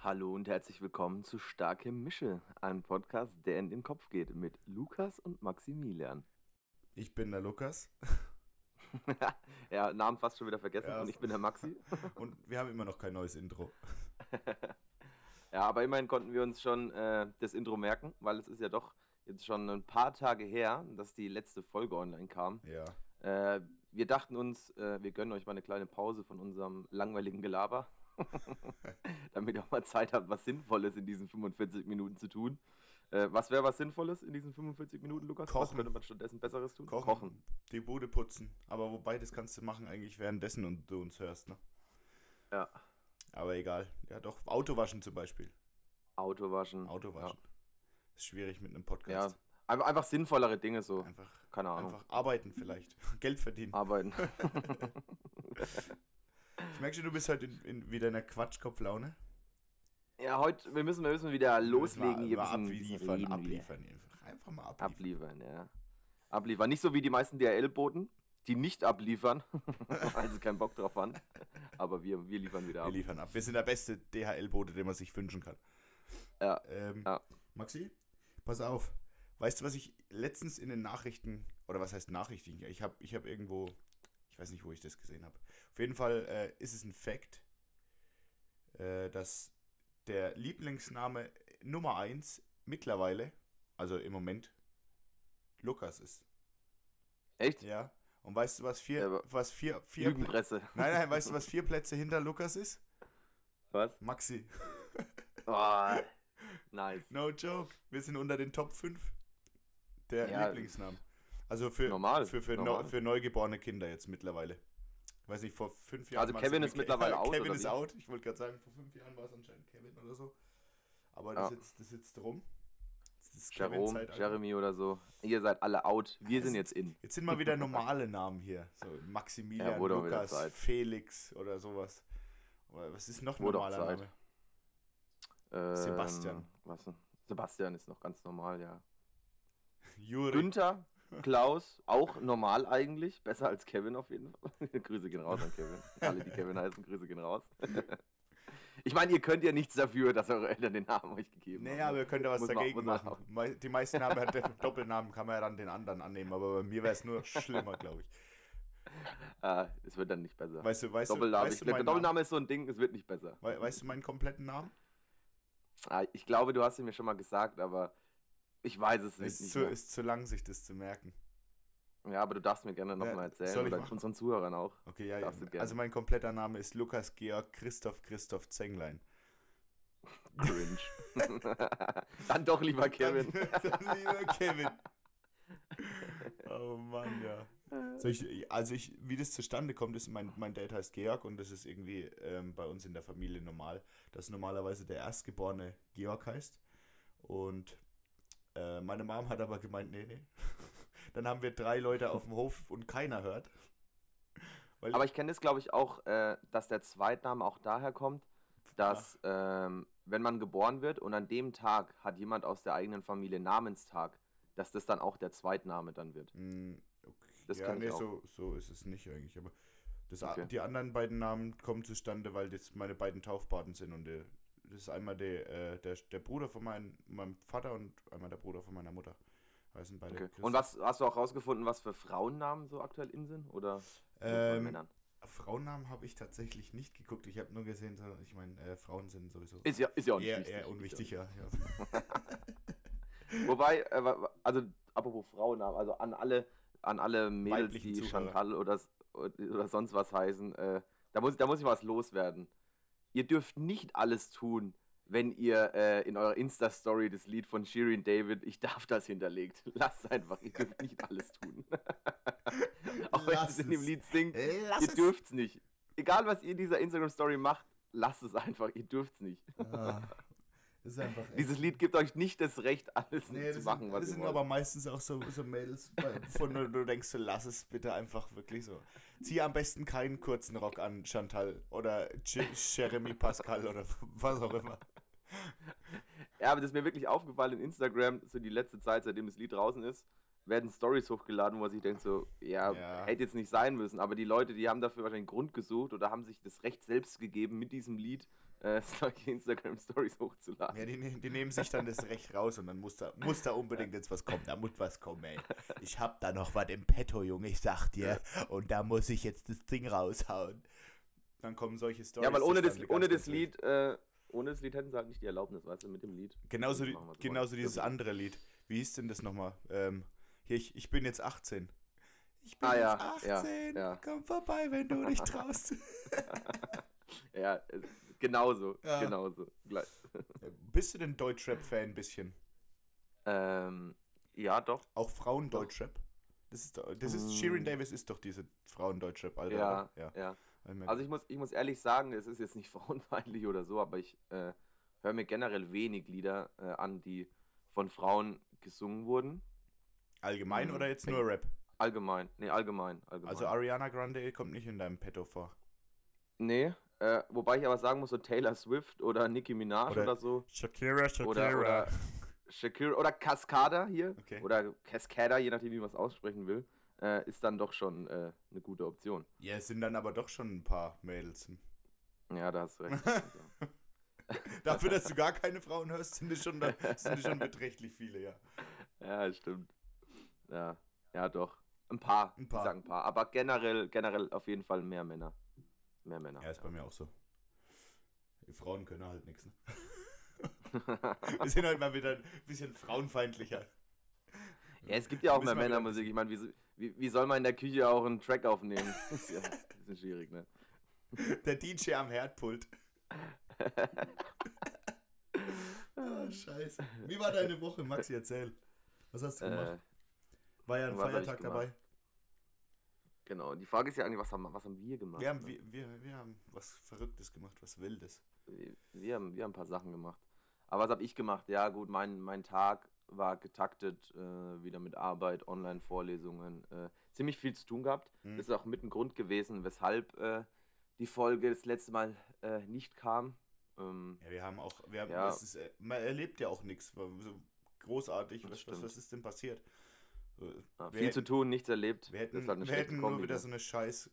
Hallo und herzlich willkommen zu Starke Mische, einem Podcast, der in den Kopf geht, mit Lukas und Maximilian. Ich bin der Lukas. ja, Namen fast schon wieder vergessen Ja. und ich bin der Maxi. Und wir haben immer noch kein neues Intro. Ja, aber immerhin konnten wir uns schon äh, das Intro merken, weil es ist ja doch jetzt schon ein paar Tage her, dass die letzte Folge online kam. Ja. Äh, wir dachten uns, äh, wir gönnen euch mal eine kleine Pause von unserem langweiligen Gelaber, damit ihr auch mal Zeit habt, was Sinnvolles in diesen 45 Minuten zu tun. Äh, was wäre was Sinnvolles in diesen 45 Minuten, Lukas? Was Kochen. könnte man stattdessen Besseres tun? Kochen, Die Bude putzen. Aber wobei, das kannst du machen eigentlich währenddessen und du uns hörst, ne? Ja. Aber egal. Ja, doch. Autowaschen zum Beispiel. Auto waschen. Autowaschen. Ist schwierig mit einem Ja. Podcast. Einfach, einfach sinnvollere Dinge so. Einfach, Keine Ahnung. einfach arbeiten vielleicht. Geld verdienen. Arbeiten. Ich merke schon, du bist heute in, in wieder in einer Quatschkopflaune. ja, heute, wir müssen, wir müssen wieder loslegen hier. Mal, mal bisschen abliefern, wir. abliefern. Einfach, einfach mal abliefern. Abliefern, ja. Abliefern. Nicht so wie die meisten DRL-Boten, die nicht abliefern, weil sie keinen Bock drauf haben. Aber wir, wir liefern wieder Wir ab. liefern ab. Wir sind der beste DHL-Bote, den man sich wünschen kann. Ja, Ähm, ja. Maxi, pass auf. Weißt du, was ich letztens in den Nachrichten, oder was heißt Nachrichten? Ich habe ich hab irgendwo, ich weiß nicht, wo ich das gesehen habe. Auf jeden Fall äh, ist es ein Fact, äh, dass der Lieblingsname Nummer 1 mittlerweile, also im Moment, Lukas ist. Echt? Ja. Und weißt du, was vier, Ja, was vier, vier, nein, Lügenpresse. nein, weißt du, was vier Plätze hinter Lukas ist? Was? Maxi. Oh, nice. No joke. Wir sind unter den Top 5 der Ja. Lieblingsnamen. Also für, Normal, für, für, normal. Neu, für neugeborene Kinder jetzt mittlerweile. Weiß nicht, vor fünf Jahren. Also Kevin ist mittlerweile out, Kevin ist out. Ich wollte gerade sagen, vor fünf Jahren war es anscheinend Kevin oder so. Aber das, Ja. sitzt, das sitzt rum. Das ist Jerome. Jeremy oder so. Ihr seid alle out. Wir sind jetzt in. Jetzt sind mal wieder normale Namen hier. So Maximilian, Ja, Lukas. Felix oder sowas. Aber was ist noch Wurde normaler. Name? Ähm, Sebastian. Was? Sebastian ist noch ganz normal, ja. Juri. Günther, Klaus, auch normal eigentlich. Besser als Kevin auf jeden Fall. Grüße gehen raus an Kevin. Alle, die Kevin heißen, Grüße gehen raus. ich meine, ihr könnt ja nichts dafür, dass eure Eltern den Namen euch gegeben haben. Naja, aber ihr könnt ja was Muss dagegen man machen. Mei- Die meisten haben ja den Doppelnamen, kann man ja dann den anderen annehmen, aber bei mir wäre es nur schlimmer, glaube ich. Ah, es wird dann nicht besser. Weißt du, weißt du, Doppelname, weißt ich du, Namen? Doppelname ist so ein Ding, es wird nicht besser. Wei- weißt du meinen kompletten Namen? Ah, ich glaube, du hast ihn mir schon mal gesagt, aber ich weiß es nicht. ist nicht zu, mehr. ist zu lang, sich das zu merken. Ja, aber du darfst mir gerne Ja, nochmal erzählen. soll ich Oder machen? unseren Zuhörern auch. Okay, ja, gerne. also mein kompletter Name ist Lukas Georg Christoph Christoph Zenglein. Cringe. dann doch lieber Kevin. Dann lieber Kevin. Oh Mann, ja. So, ich, also ich, wie das zustande kommt, ist, mein, mein Dad heißt Georg und das ist irgendwie ähm, bei uns in der Familie normal, dass normalerweise der Erstgeborene Georg heißt. Und äh, meine Mom hat aber gemeint, nee, nee. Dann haben wir drei Leute auf dem Hof und keiner hört. Weil, Aber ich kenne das, glaube ich, auch, äh, dass der Zweitname auch daher kommt, dass, ähm, wenn man geboren wird und an dem Tag hat jemand aus der eigenen Familie Namenstag, dass das dann auch der Zweitname dann wird. Mm, okay. Das ja, nee, auch. so, so ist es nicht eigentlich. Aber das, Okay. die anderen beiden Namen kommen zustande, weil das meine beiden Taufpaten sind. Und der, das ist einmal der, äh, der, der Bruder von mein, meinem Vater und einmal der Bruder von meiner Mutter. Heißen beide Okay. Und was hast du auch rausgefunden, was für Frauennamen so aktuell in sind? Oder Ähm, Männern? Frauennamen habe ich tatsächlich nicht geguckt. Ich habe nur gesehen, so, ich meine, äh, Frauen sind sowieso Ist ja, ist ja auch nicht eher, wichtig. eher unwichtig, ja. ja. Wobei, äh, also apropos Frauennamen, also an alle, an alle Mädels, die Zuhörer. Chantal oder, oder sonst was heißen, äh, da, muss, da muss ich was loswerden. Ihr dürft nicht alles tun, wenn ihr äh, in eurer Insta-Story das Lied von Shirin David, ich darf das hinterlegt. Lasst einfach, ihr dürft nicht alles tun. Auch wenn es in dem es. Lied singt, Lass ihr es. dürft's nicht. Egal was ihr in dieser Instagram-Story macht, lasst es einfach, ihr dürft's nicht. Ah, Dieses Lied gibt euch nicht das Recht, alles Nee, zu das machen, sind, was das ihr sind wollt. aber meistens auch so, so Mädels, von denen du denkst, so, lass es bitte einfach wirklich so. Zieh am besten keinen kurzen Rock an, Chantal oder J Jeremy Pascal oder was auch immer. Ja, aber das ist mir wirklich aufgefallen in Instagram, so die letzte Zeit, seitdem das Lied draußen ist, werden Stories hochgeladen, wo man sich denkt so, ja, Ja. hätte jetzt nicht sein müssen, aber die Leute, die haben dafür wahrscheinlich einen Grund gesucht oder haben sich das Recht selbst gegeben, mit diesem Lied äh, solche Instagram-Stories hochzuladen. Ja, die, ne-, die, nehmen sich dann das Recht raus und dann muss da, muss da unbedingt jetzt was kommen. Da muss was kommen, ey. Ich hab da noch was im Petto, Junge, ich sag dir. Und da muss ich jetzt das Ding raushauen. Dann kommen solche Stories. Ja, weil ohne das, ohne das Lied, äh, ohne das Lied hätten sie halt nicht die Erlaubnis, weißt du, mit dem Lied. Genauso, die, genauso dieses andere Lied. Wie hieß denn das nochmal? Ähm, hier, ich, ich bin jetzt 18. Ich bin Ah, ja, jetzt ja, 18. ja. Komm vorbei, wenn du dich traust. Ja, genauso, Ja. genauso. Gleich. Bist du denn Deutschrap-Fan ein bisschen? Ähm, ja, doch. Auch Frauen-Deutschrap? Das ist, doch- das ist, Shirin Mm. Davis ist doch diese Frauen-Deutschrap, Alter. Ja, ja. ja. Also ich muss, ich muss ehrlich sagen, es ist jetzt nicht frauenfeindlich oder so, aber ich äh, höre mir generell wenig Lieder äh, an, die von Frauen gesungen wurden. Allgemein Mhm. oder jetzt nur Rap? Allgemein. Nee, allgemein. allgemein. Also Ariana Grande kommt nicht in deinem Petto vor. nee, äh, wobei ich aber sagen muss, so Taylor Swift oder Nicki Minaj Oder oder, so. Shakira, Shakira. Oder, oder Shakira oder Cascada hier. Okay. Oder Cascada, je nachdem, wie man es aussprechen will. Äh, ist dann doch schon äh, eine gute Option. ja, es sind dann aber doch schon ein paar Mädels. Ja, da hast du recht. Dafür, dass du gar keine Frauen hörst, sind es schon, sind es schon beträchtlich viele, ja. Ja, stimmt. Ja, ja, doch. Ein paar. Ein Ich paar. sag ein paar. Aber generell, generell auf jeden Fall mehr Männer. Mehr Männer. Ja, ist bei mir auch so. Die Frauen können halt nichts. Ne? Wir sind halt mal wieder ein bisschen frauenfeindlicher. Ja, es gibt ja auch mehr Männermusik. Ich meine, wie, wie, wie soll man in der Küche auch einen Track aufnehmen? ist ja ein bisschen schwierig, ne? Der DJ am Herdpult. Ah, scheiße. Wie war deine Woche, Maxi? Erzähl. Was hast du gemacht? äh, War ja ein Feiertag gemacht? dabei. Genau. Die Frage ist ja eigentlich, was haben, was haben wir gemacht? Wir haben, ne? wir, wir, wir haben was Verrücktes gemacht, was Wildes. wir, wir, haben, wir haben ein paar Sachen gemacht. Aber was habe ich gemacht? Ja, gut, mein, mein Tag war getaktet, äh, wieder mit Arbeit, Online-Vorlesungen. Äh, ziemlich viel zu tun gehabt. Mhm. Das ist auch mit ein Grund gewesen, weshalb äh, die Folge das letzte Mal äh, nicht kam. Ähm, Ja, wir haben auch, wir haben, Ja. ist, äh, man erlebt ja auch nichts. So großartig, was, was, was ist denn passiert? Wir Ah, viel zu hätten- tun, nichts erlebt. Wir hätten, das ist halt eine wir hätten nur wieder so eine Scheiß,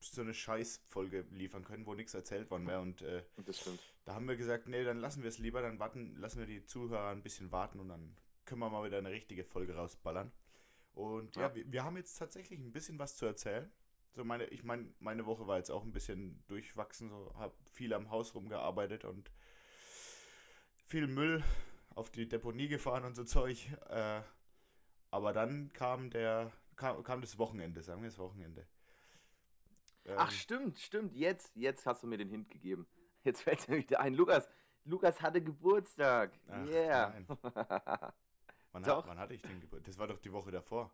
so eine Scheißfolge liefern können, wo nichts erzählt worden wäre. Und äh, Das stimmt. da haben wir gesagt, nee, dann lassen wir es lieber, dann warten, lassen wir die Zuhörer ein bisschen warten und dann können wir mal wieder eine richtige Folge rausballern. Und ja, Ja. wir, wir haben jetzt tatsächlich ein bisschen was zu erzählen. So meine, ich meine, meine Woche war jetzt auch ein bisschen durchwachsen, so habe viel am Haus rumgearbeitet und viel Müll auf die Deponie gefahren und so Zeug. Äh, aber dann kam der, kam, kam das Wochenende, sagen wir das Wochenende. Ähm, Ach, stimmt, stimmt. Jetzt, jetzt hast du mir den Hint gegeben. Jetzt fällt mir wieder ein. Lukas, Lukas hatte Geburtstag. Ach, yeah. wann, doch. hat, wann hatte ich den Geburtstag? Das war doch die Woche davor.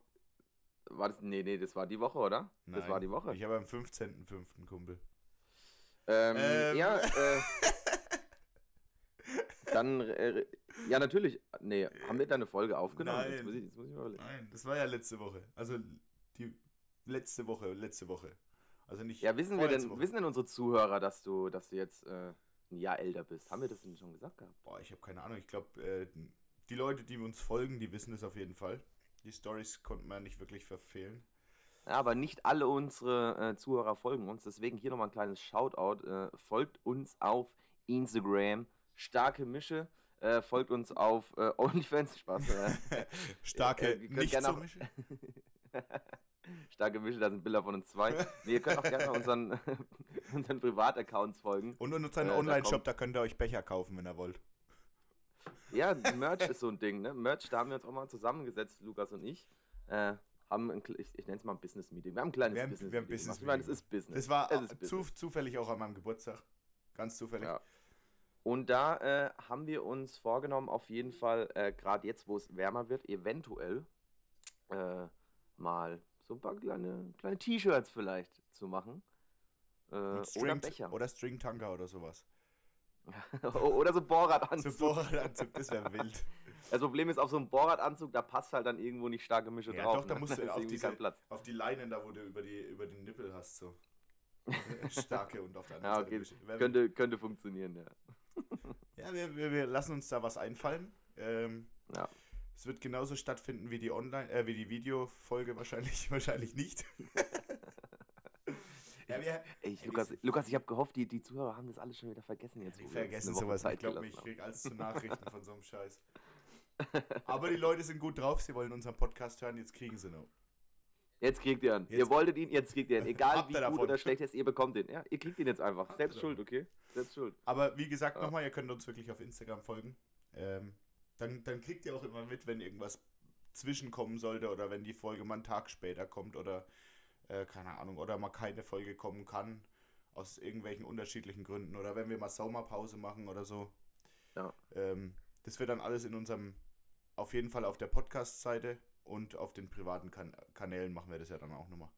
war das, nee, nee, das war die Woche, oder? Das Nein, war die Woche. Ich habe am 15.05. Kumpel. Ähm, Ähm. Ja, äh, dann, äh, ja, natürlich. Nee, haben wir da eine Folge aufgenommen? Nein. Jetzt muss ich, jetzt muss ich mal überlegen. Nein, das war ja letzte Woche. Also die letzte Woche, letzte Woche. Also nicht. Ja, wissen wir denn, Woche. wissen denn unsere Zuhörer, dass du, dass du jetzt äh, ein Jahr älter bist? Haben wir das denn schon gesagt gehabt? Boah, ich habe keine Ahnung. Ich glaube, äh, die Leute, die uns folgen, die wissen es auf jeden Fall. Die Stories konnten wir nicht wirklich verfehlen. Ja, aber nicht alle unsere äh, Zuhörer folgen uns. Deswegen hier nochmal ein kleines Shoutout. Äh, folgt uns auf Instagram. Starke Mische. Äh, folgt uns auf äh, OnlyFans. Spaß. Äh, Starke äh, nicht gerne auch-. Starke Mische, da sind Bilder von uns zwei. Nee, ihr könnt auch gerne unseren, unseren Privataccounts folgen. Und unseren Äh, da Online-Shop, kommt- da könnt ihr euch Becher kaufen, wenn ihr wollt. Ja, Merch ist so ein Ding, ne? Merch, da haben wir uns auch mal zusammengesetzt, Lukas und ich. Äh, haben ein, ich, ich nenne es mal ein Business-Meeting. Wir haben ein kleines Wir haben- Business-Meeting. wir haben. Business Ich meine, es Meeting ist Business. Das war zu, Business. zufällig auch an meinem Geburtstag. Ganz zufällig. Ja. Und da äh, haben wir uns vorgenommen, auf jeden Fall, äh, gerade jetzt, wo es wärmer wird, eventuell äh, mal so ein paar kleine, kleine T-Shirts vielleicht zu machen. Äh, Und oder String, Becher. oder Stringtanker oder sowas. oder so Bohrradanzug. Zum Vorratanzug, das wäre wild. Das Problem ist, auf so einem Bohrradanzug, da passt halt dann irgendwo nicht starke Mische Ja, drauf. doch, da ne? musst du ist auf diese-. Auf die Leinen da, wo du über, die, über den Nippel hast, so. Starke und auf der anderen Ja, Seite okay. Wär- könnte, könnte funktionieren, ja. Ja, wir, wir, wir lassen uns da was einfallen. Ähm, Ja. Es wird genauso stattfinden wie die Online, äh, wie die Videofolge wahrscheinlich, wahrscheinlich nicht. Ich Ja, wir, ich, ey, Lukas, Lukas, ich habe gehofft, die, die Zuhörer haben das alles schon wieder vergessen jetzt. die vergessen sowas. Zeit Ich glaube, ich haben. krieg alles zu Nachrichten von so einem Scheiß. Aber die Leute sind gut drauf, sie wollen unseren Podcast hören, jetzt kriegen sie noch. Jetzt kriegt ihr ihn. Ihr Jetzt- wolltet ihn, jetzt kriegt ihr ihn. Egal wie ihr gut davon. oder schlecht er ist, ihr bekommt ihn. Ja, ihr kriegt ihn jetzt einfach. Habt Selbst ihr schuld, okay? Selbst schuld. Aber wie gesagt, Ja. nochmal, ihr könnt uns wirklich auf Instagram folgen. Ähm, dann, dann kriegt ihr auch immer mit, wenn irgendwas zwischenkommen sollte oder wenn die Folge mal einen Tag später kommt oder äh, keine Ahnung, oder mal keine Folge kommen kann aus irgendwelchen unterschiedlichen Gründen oder wenn wir mal Sommerpause machen oder so. Ja. Ähm, das wird dann alles in unserem, auf jeden Fall auf der Podcast-Seite und auf den privaten kan Kanälen machen wir das ja dann auch nochmal.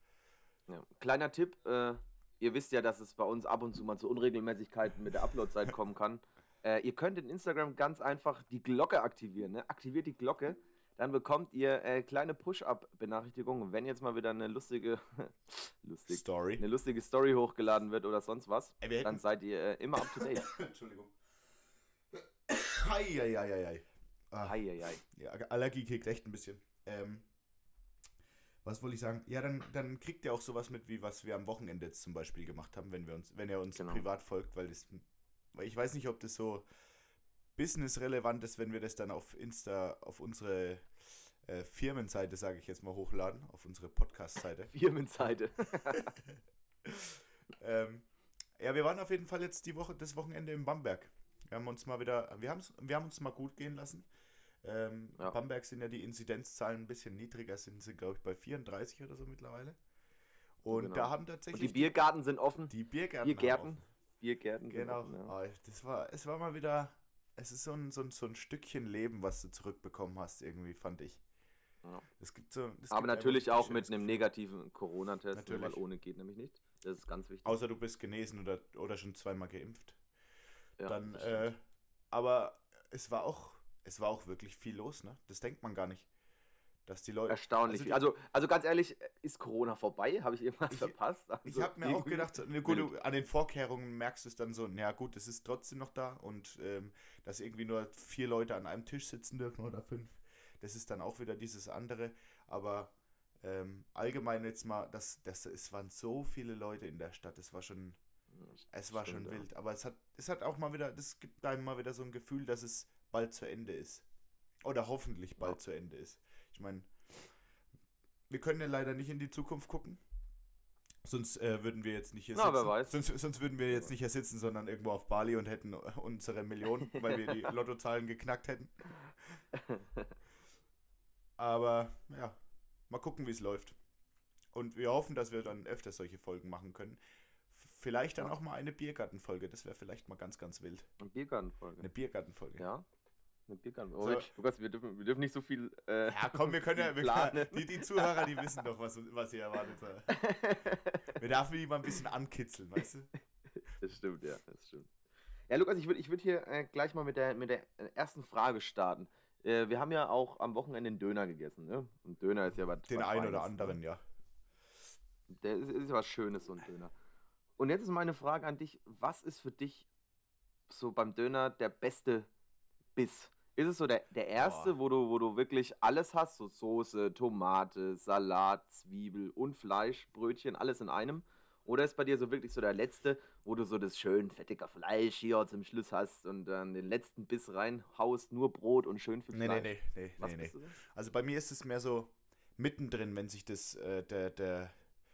Ja. Kleiner Tipp, äh, ihr wisst ja, dass es bei uns ab und zu mal zu Unregelmäßigkeiten mit der Upload-Zeit kommen kann. Äh, ihr könnt in Instagram ganz einfach die Glocke aktivieren. Ne? Aktiviert die Glocke, dann bekommt ihr äh, kleine Push-Up-Benachrichtigungen, wenn jetzt mal wieder eine lustige, lustig, Story. eine lustige Story hochgeladen wird oder sonst was. Ey, Dann seid ihr äh, immer up to date. Entschuldigung. Heieieiei. Ah. Heieiei. Ja, Allergie kickt echt ein bisschen. Ähm, was wollte ich sagen? Ja, dann, dann kriegt ihr auch sowas mit, wie was wir am Wochenende jetzt zum Beispiel gemacht haben, wenn wir uns, wenn er uns Genau. privat folgt, weil das, weil ich weiß nicht, ob das so businessrelevant ist, wenn wir das dann auf Insta, auf unsere äh, Firmenseite, sage ich jetzt mal, hochladen, auf unsere Podcast-Seite. Firmenseite. ähm, ja, wir waren auf jeden Fall jetzt die Woche, das Wochenende in Bamberg. Wir haben uns mal wieder, wir, wir haben uns mal gut gehen lassen. Ähm, Ja. Bamberg sind ja die Inzidenzzahlen ein bisschen niedriger, sind sie, glaube ich, bei 34 oder so mittlerweile. Und Genau. da haben Und tatsächlich die Biergarten sind offen. die Biergärten. Biergärten. offen. Biergärten Genau. offen, ja. Ah, das war, es war mal wieder, es ist so ein, so, ein, so ein Stückchen Leben, was du zurückbekommen hast, irgendwie, fand ich. Ja. Es gibt so, es Aber gibt natürlich ein auch mit einem Gefühl. negativen Corona-Test, weil Natürlich. ohne geht nämlich nicht. Das ist ganz wichtig. Außer du bist genesen oder, oder schon zweimal geimpft. Ja, dann, das äh, aber es war auch, es war auch wirklich viel los, ne? Das denkt man gar nicht. Dass die Leute. Erstaunlich. also Also, also ganz ehrlich, ist Corona vorbei? Habe ich irgendwas Ich- verpasst? Also Ich habe mir auch gedacht, so, ne, gut, wild. du, an den Vorkehrungen merkst du es dann so, ja gut, es ist trotzdem noch da und ähm, dass irgendwie nur vier Leute an einem Tisch sitzen dürfen oder fünf, das ist dann auch wieder dieses andere. Aber ähm, allgemein jetzt mal, das, das, es waren so viele Leute in der Stadt, es war schon, es war Stimmt, schon ja. wild. Aber es hat, es hat auch mal wieder, das gibt einem mal wieder so ein Gefühl, dass es bald zu Ende ist. Oder hoffentlich bald Ja. zu Ende ist. Ich meine, wir können ja leider nicht in die Zukunft gucken. Sonst äh, würden wir jetzt nicht hier Na, sitzen. Sonst, sonst würden wir jetzt nicht hier sitzen, sondern irgendwo auf Bali und hätten unsere Millionen, weil wir die Lottozahlen geknackt hätten. Aber ja, mal gucken, wie es läuft. Und wir hoffen, dass wir dann öfter solche Folgen machen können. Vielleicht dann Ja. auch mal eine Biergartenfolge. Das wäre vielleicht mal ganz, ganz wild. Eine Biergartenfolge. Eine Biergartenfolge. Ja. Eine Biergarten. So. Oh, Lukas, wir dürfen, wir dürfen nicht so viel. Äh, Ja, komm, wir können ja. Wir, planen. die, die Zuhörer, die wissen doch, was, was ihr erwartet. Wir dürfen die mal ein bisschen ankitzeln, weißt du? das stimmt, ja, das stimmt. Ja, Lukas, ich würde ich würd hier äh, gleich mal mit der, mit der ersten Frage starten. Äh, wir haben ja auch am Wochenende einen Döner gegessen, ne? Und Döner ist ja was. Den was einen oder Feines, anderen, ne? ja. Der ist, ist ja was Schönes, so ein Döner. Und jetzt ist meine Frage an dich: Was ist für dich so beim Döner der beste Biss? Ist es so der, der erste, Boah. wo du, wo du wirklich alles hast? So Soße, Tomate, Salat, Zwiebel und Fleisch, Brötchen, alles in einem? Oder ist bei dir so wirklich so der letzte, wo du so das schön fettige Fleisch hier zum Schluss hast und dann den letzten Biss reinhaust, nur Brot und schön viel Nee, Fleisch? nee, nee, nee, Was nee, nee. Also bei mir ist es mehr so mittendrin, wenn sich das, äh, der, der,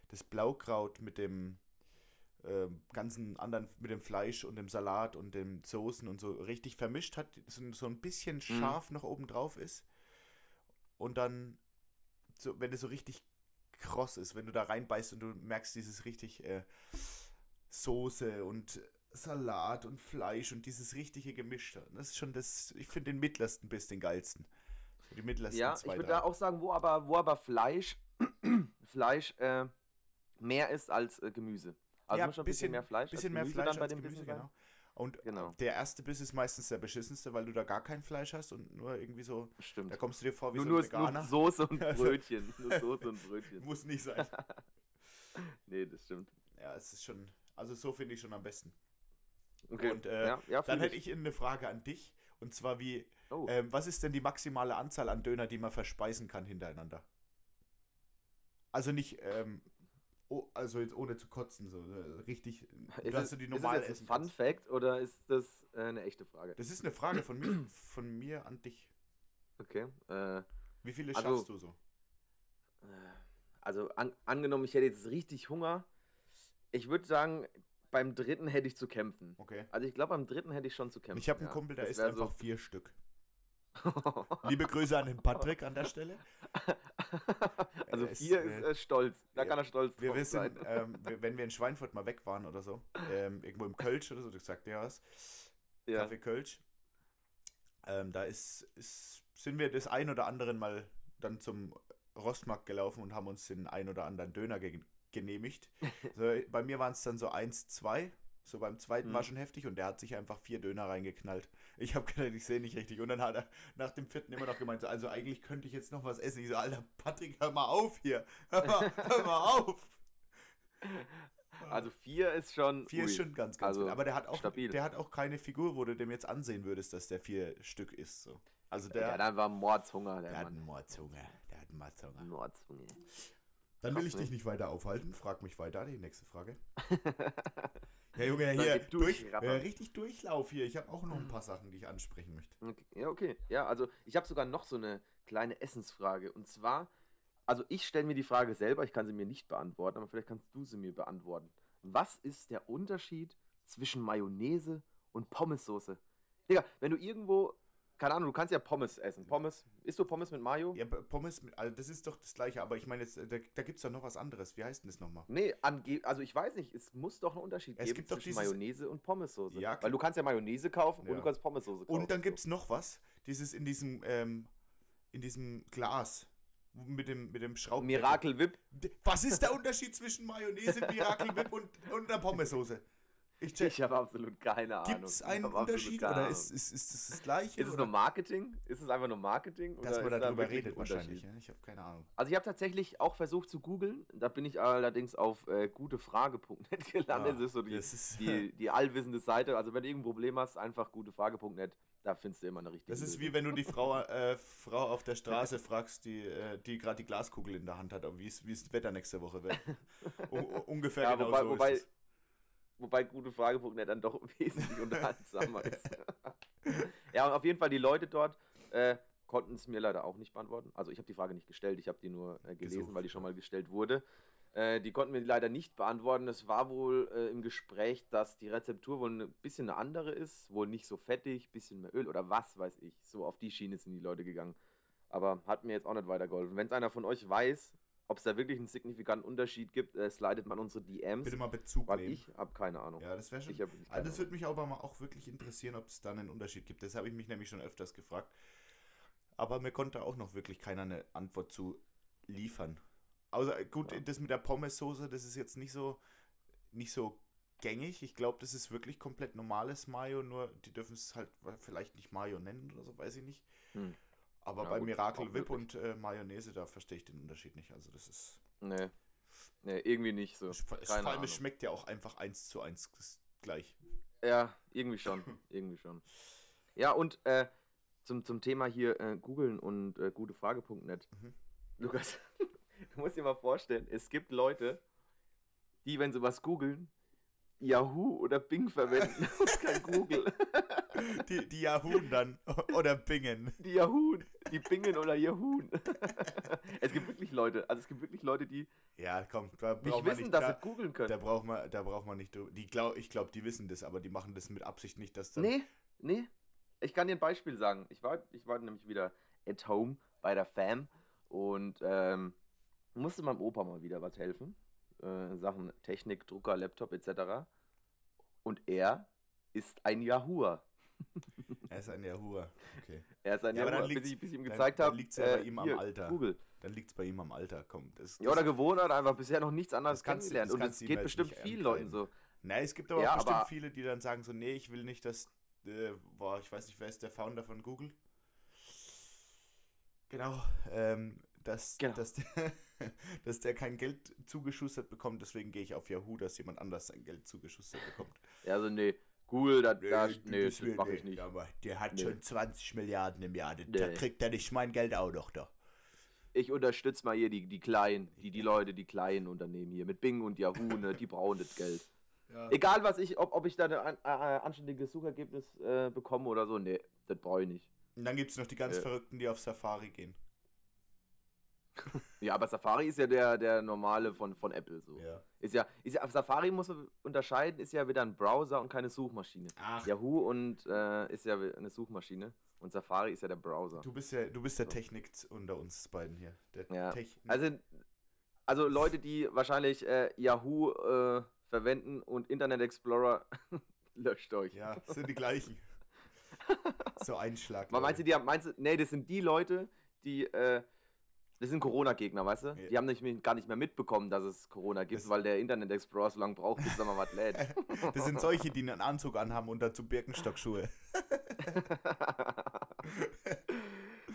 das Blaukraut mit dem ähm, ganzen anderen, mit dem Fleisch und dem Salat und den Soßen und so richtig vermischt hat, so, so ein bisschen scharf noch oben drauf ist. Und dann, so, wenn es so richtig kross ist, wenn du da reinbeißt und du merkst dieses richtig äh, Soße und Salat und Fleisch und dieses richtige Gemisch. da. Das ist schon das, ich finde den mittlersten Biss den geilsten. So die mittlersten Ja, zwei, ich würde da auch sagen, wo aber, wo aber Fleisch, Fleisch äh, mehr ist als äh, Gemüse. Also Ja, muss schon ein bisschen, mehr Fleisch bisschen als mehr Fleisch dann bei dem Gemüse, sein. genau. Und Genau. der erste Biss ist meistens der beschissenste, weil du da gar kein Fleisch hast und nur irgendwie so, Stimmt. da kommst du dir vor wie nur, so nur, ein Veganer. nur Soße und Brötchen. nur Soße und Brötchen. Muss nicht sein. nee, das stimmt. ja, es ist schon, also so finde ich schon am besten. Okay. Und, äh, ja, ja, Dann hätte ich eine Frage an dich und zwar wie, Oh, ähm, was ist denn die maximale Anzahl an Döner, die man verspeisen kann hintereinander? Also nicht ähm, oh, also jetzt ohne zu kotzen, so äh, richtig. Ist, dass es, du die ist normal das jetzt ein Fun. Fact oder ist das äh, eine echte Frage? Das ist eine Frage von mir, von mir an dich. Okay. Äh, Wie viele Also- schaffst du so? Äh, Also an, angenommen, ich hätte jetzt richtig Hunger. Ich würde sagen, beim dritten hätte ich zu kämpfen. Okay. Also ich glaube, beim dritten hätte ich schon zu kämpfen. Ich habe einen ja. Kumpel, der Das isst einfach vier Stück. Liebe Grüße an den Patrick an der Stelle. also Er ist, vier äh, ist äh, stolz. Da ja, kann er stolz Wir wissen, sein. ähm, wenn wir in Schweinfurt mal weg waren oder so, ähm, irgendwo im Kölsch oder so, du sagst ja was, ja. Kaffee Kölsch, ähm, da ist, ist, sind wir des ein oder anderen mal dann zum Rostmarkt gelaufen und haben uns den ein oder anderen Döner ge genehmigt. So, bei mir waren es dann so eins, zwei. So beim zweiten war Mhm. schon heftig und der hat sich einfach vier Döner reingeknallt. Ich habe gedacht, ich sehe nicht richtig. Und dann hat er nach dem vierten immer noch gemeint, so, also eigentlich könnte ich jetzt noch was essen. Ich so, Alter, Patrick, hör mal auf hier. Hör mal, hör mal auf. Also vier ist schon. Vier ist ui. schon ganz, ganz Also, viel. Aber der hat, auch, stabil. der hat auch keine Figur, wo du dem jetzt ansehen würdest, dass der vier Stück ist. So. Also der, Der hat einfach Mordshunger, der, der hat einen Mordshunger. Der hat einen Mordshunger. Mordshunger. Dann Krass, will ich ne? dich nicht weiter aufhalten. Frag mich weiter, die nächste Frage. Ja, Junge, hier, durch, durch, äh, richtig Durchlauf hier. Ich habe auch noch ein paar Sachen, die ich ansprechen möchte. Okay. Ja, okay. Ja, also ich habe sogar noch so eine kleine Essensfrage. Und zwar, also ich stelle mir die Frage selber, ich kann sie mir nicht beantworten, aber vielleicht kannst du sie mir beantworten. Was ist der Unterschied zwischen Mayonnaise und Pommessoße? Digga, wenn du irgendwo, keine Ahnung, du kannst ja Pommes essen. Pommes, isst du Pommes mit Mayo? Ja, Pommes, mit, also das ist doch das Gleiche, aber ich meine, jetzt, da, da gibt es doch noch was anderes. Wie heißt denn das nochmal? Nee, ange also ich weiß nicht, es muss doch einen Unterschied Es geben gibt doch zwischen Mayonnaise und Pommessoße. Ja, klar. Weil du kannst ja Mayonnaise kaufen Ja. und du kannst Pommessoße kaufen. Und dann so. gibt es noch was, dieses in diesem, ähm, in diesem Glas. Mit dem, mit dem Schrauben. Miracle Whip. Was ist der Unterschied zwischen Mayonnaise, Miracle Whip und, und einer Pommessoße? Ich. Ich habe absolut keine Ahnung. Gibt es einen Unterschied oder ist, ist, ist das das Gleiche? Ist es nur Marketing? Ist es einfach nur Marketing? Dass oder man da darüber wirklich redet ein wahrscheinlich. Ja? Ich habe keine Ahnung. Also ich habe tatsächlich auch versucht zu googeln. Da bin ich allerdings auf äh, gutefrage.net gelandet. Ah, das ist so die, ist- die, die allwissende Seite. Also wenn du irgendein Problem hast, einfach gutefrage.net. Da findest du immer eine richtige Das ist Lösung. wie wenn du die Frau, äh, Frau auf der Straße fragst, die, äh, die gerade die Glaskugel in der Hand hat, wie es das Wetter nächste Woche wird. Ungefähr Ja, genau wobei, so wobei, ist es. Wobei gutefrage.net dann doch wesentlich unterhaltsamer ist. ja, und auf jeden Fall die Leute dort äh, konnten es mir leider auch nicht beantworten. Also ich habe die Frage nicht gestellt, ich habe die nur äh, gelesen, Gesucht, weil die schon mal gestellt wurde. Äh, die konnten mir leider nicht beantworten. Es war wohl äh, im Gespräch, dass die Rezeptur wohl ein bisschen eine andere ist, wohl nicht so fettig, bisschen mehr Öl oder was weiß ich. So auf die Schiene sind die Leute gegangen. Aber hat mir jetzt auch nicht weitergeholfen. Wenn es einer von euch weiß, ob es da wirklich einen signifikanten Unterschied gibt, äh, slidet man unsere DMs. Bitte mal Bezug Weil nehmen. ich habe keine Ahnung. Ja, das wäre schon. Ich Also das würde mich aber mal auch wirklich interessieren, ob es da einen Unterschied gibt. Das habe ich mich nämlich schon öfters gefragt. Aber mir konnte auch noch wirklich keiner eine Antwort zu liefern. Außer äh, gut, Ja. das mit der Pommessoße, das ist jetzt nicht so nicht so gängig. Ich glaube, das ist wirklich komplett normales Mayo, nur die dürfen es halt vielleicht nicht Mayo nennen oder so, weiß ich nicht. Hm. Aber Ja, bei gut, Miracle Whip und äh, Mayonnaise, da verstehe ich den Unterschied nicht. Also das ist. Nee. Nee, irgendwie nicht so. Es, vor allem, es schmeckt ja auch einfach eins zu eins gleich. Ja, irgendwie schon. irgendwie schon. Ja, und äh, zum, zum Thema hier äh, googeln und äh, gutefrage.net. Mhm. Lukas, du musst dir mal vorstellen, es gibt Leute, die, wenn sie was googeln, Yahoo oder Bing verwenden und kein Google. Die, die Yahoo dann. Oder Bingen. Die Yahoo, die Bingen oder Yahoo. es gibt wirklich Leute, also es gibt wirklich Leute, die Ja, komm, da nicht man wissen, nicht. dass Da, sie googeln können. da braucht man, da braucht man nicht. Die glaub, ich glaube, die wissen das, aber die machen das mit Absicht nicht, dass dann. Nee, nee. Ich kann dir ein Beispiel sagen. Ich war, ich war nämlich wieder at home bei der Fam und ähm, musste meinem Opa mal wieder was helfen. Äh, Sachen Technik, Drucker, Laptop etc. Und er ist ein Yahooer. Er ist ein Yahoo. Okay. Er ist ein Ja, aber dann Yahooer, bis ich, bis ich ihm dann- gezeigt dann habe. liegt's ja bei ihm am Alter. Google. Dann liegt es bei ihm am Alter. Komm, das, Ja, oder Gewohnheit einfach bisher noch nichts anderes Das kannst du- kennengelernt. das Und es geht jetzt bestimmt vielen Leuten so. Nein, es gibt aber Ja, auch bestimmt aber- viele, die dann sagen so, nee, ich will nicht, dass, äh, boah, ich weiß nicht, wer ist der Founder von Google? Genau, ähm, dass, Genau. Dass, der, dass der kein Geld zugeschustert bekommt, deswegen gehe ich auf Yahoo, dass jemand anders sein Geld zugeschustert bekommt. Ja, also nee, Google, da, da, du- nee, das will- mache ich nee, nicht. Aber der hat Nee. schon 20 Milliarden im Jahr, da Nee. kriegt er nicht mein Geld auch noch da. ich unterstütze mal hier die, die Kleinen, die, die Leute, die kleinen Unternehmen hier mit Bing und Yahoo, ne, die brauchen das Geld. Ja. Egal was ich, ob, ob ich da ein äh, anständiges Suchergebnis äh, bekomme oder so, nee, das brauche ich nicht. Und dann gibt es noch die ganz Ja. Verrückten, die auf Safari gehen. Ja, aber Safari ist ja der, der normale von, von Apple so. Ja. Ist ja, ist ja, Safari muss man unterscheiden, ist ja wieder ein Browser und keine Suchmaschine. Ach, Yahoo und äh, ist ja eine Suchmaschine und Safari ist ja der Browser. du bist ja, du bist der Technik unter uns beiden hier. Der Ja. Technik. Also, also Leute, die wahrscheinlich äh, Yahoo äh, verwenden und Internet Explorer, löscht euch. ja, das sind die gleichen. so Einschlag. Meinst du, die haben, meinst du, nee, das sind die Leute, die, äh, das sind Corona-Gegner, weißt du? Die haben nicht, mehr- gar nicht mehr mitbekommen, dass es Corona gibt, Das- weil der Internet Explorer so lange braucht, bis er mal was lädt. Das sind solche, die einen Anzug anhaben und dazu Birkenstockschuhe.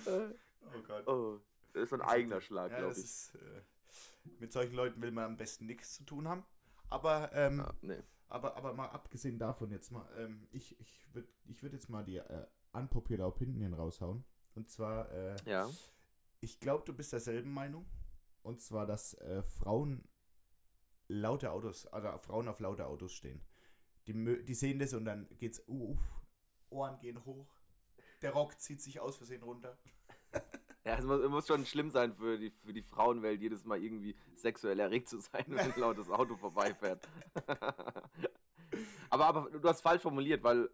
Oh Gott. oh, das ist so ein Das eigener Schlag, Ja, glaube ich. ist, äh, mit solchen Leuten will man am besten nichts zu tun haben. Aber, ähm, Ja, nee. aber, aber mal abgesehen davon jetzt mal, ähm, ich, ich würde ich würd jetzt mal die äh, unpopular Opinion raushauen. Und zwar, äh, ja. Ich glaube, du bist derselben Meinung. Und zwar, dass äh, Frauen laute Autos, also Frauen auf laute Autos stehen. Die, die sehen das und dann geht's, uff, Ohren gehen hoch. Der Rock zieht sich aus Versehen runter. Ja, es muss, muss schon schlimm sein für die, für die Frauenwelt, jedes Mal irgendwie sexuell erregt zu sein, wenn ein lautes Auto vorbeifährt. aber, aber du hast falsch formuliert, weil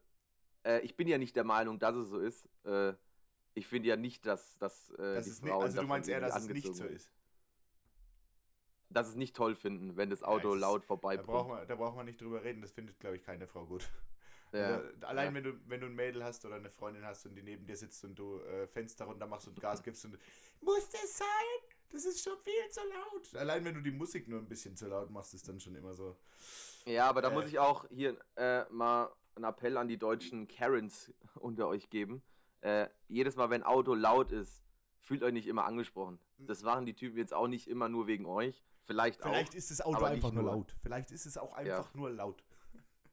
äh, ich bin ja nicht der Meinung, dass es so ist. Äh, ich finde ja nicht, dass, dass äh, Das die ist nicht, Frauen also du meinst eher, dass es nicht so ist. Dass es nicht toll finden, wenn das Auto das ist- laut Da vorbeibrummt. braucht, man, da braucht man nicht drüber reden, das findet, glaube ich, keine Frau gut. Ja, Also, allein ja. wenn du wenn du ein Mädel hast oder eine Freundin hast und die neben dir sitzt und du äh, Fenster runter machst und Gas gibst und muss das sein? Das ist schon viel zu laut. Allein wenn du die Musik nur ein bisschen zu laut machst, ist dann schon immer so. Ja, aber da Äh. muss ich auch hier äh, mal einen Appell an die deutschen Karens unter euch geben. Äh, jedes Mal, wenn Auto laut ist, fühlt euch nicht immer angesprochen. Das machen die Typen jetzt auch nicht immer nur wegen euch. Vielleicht, Vielleicht auch. ist das Auto einfach nur laut. Vielleicht ist es auch einfach nur laut.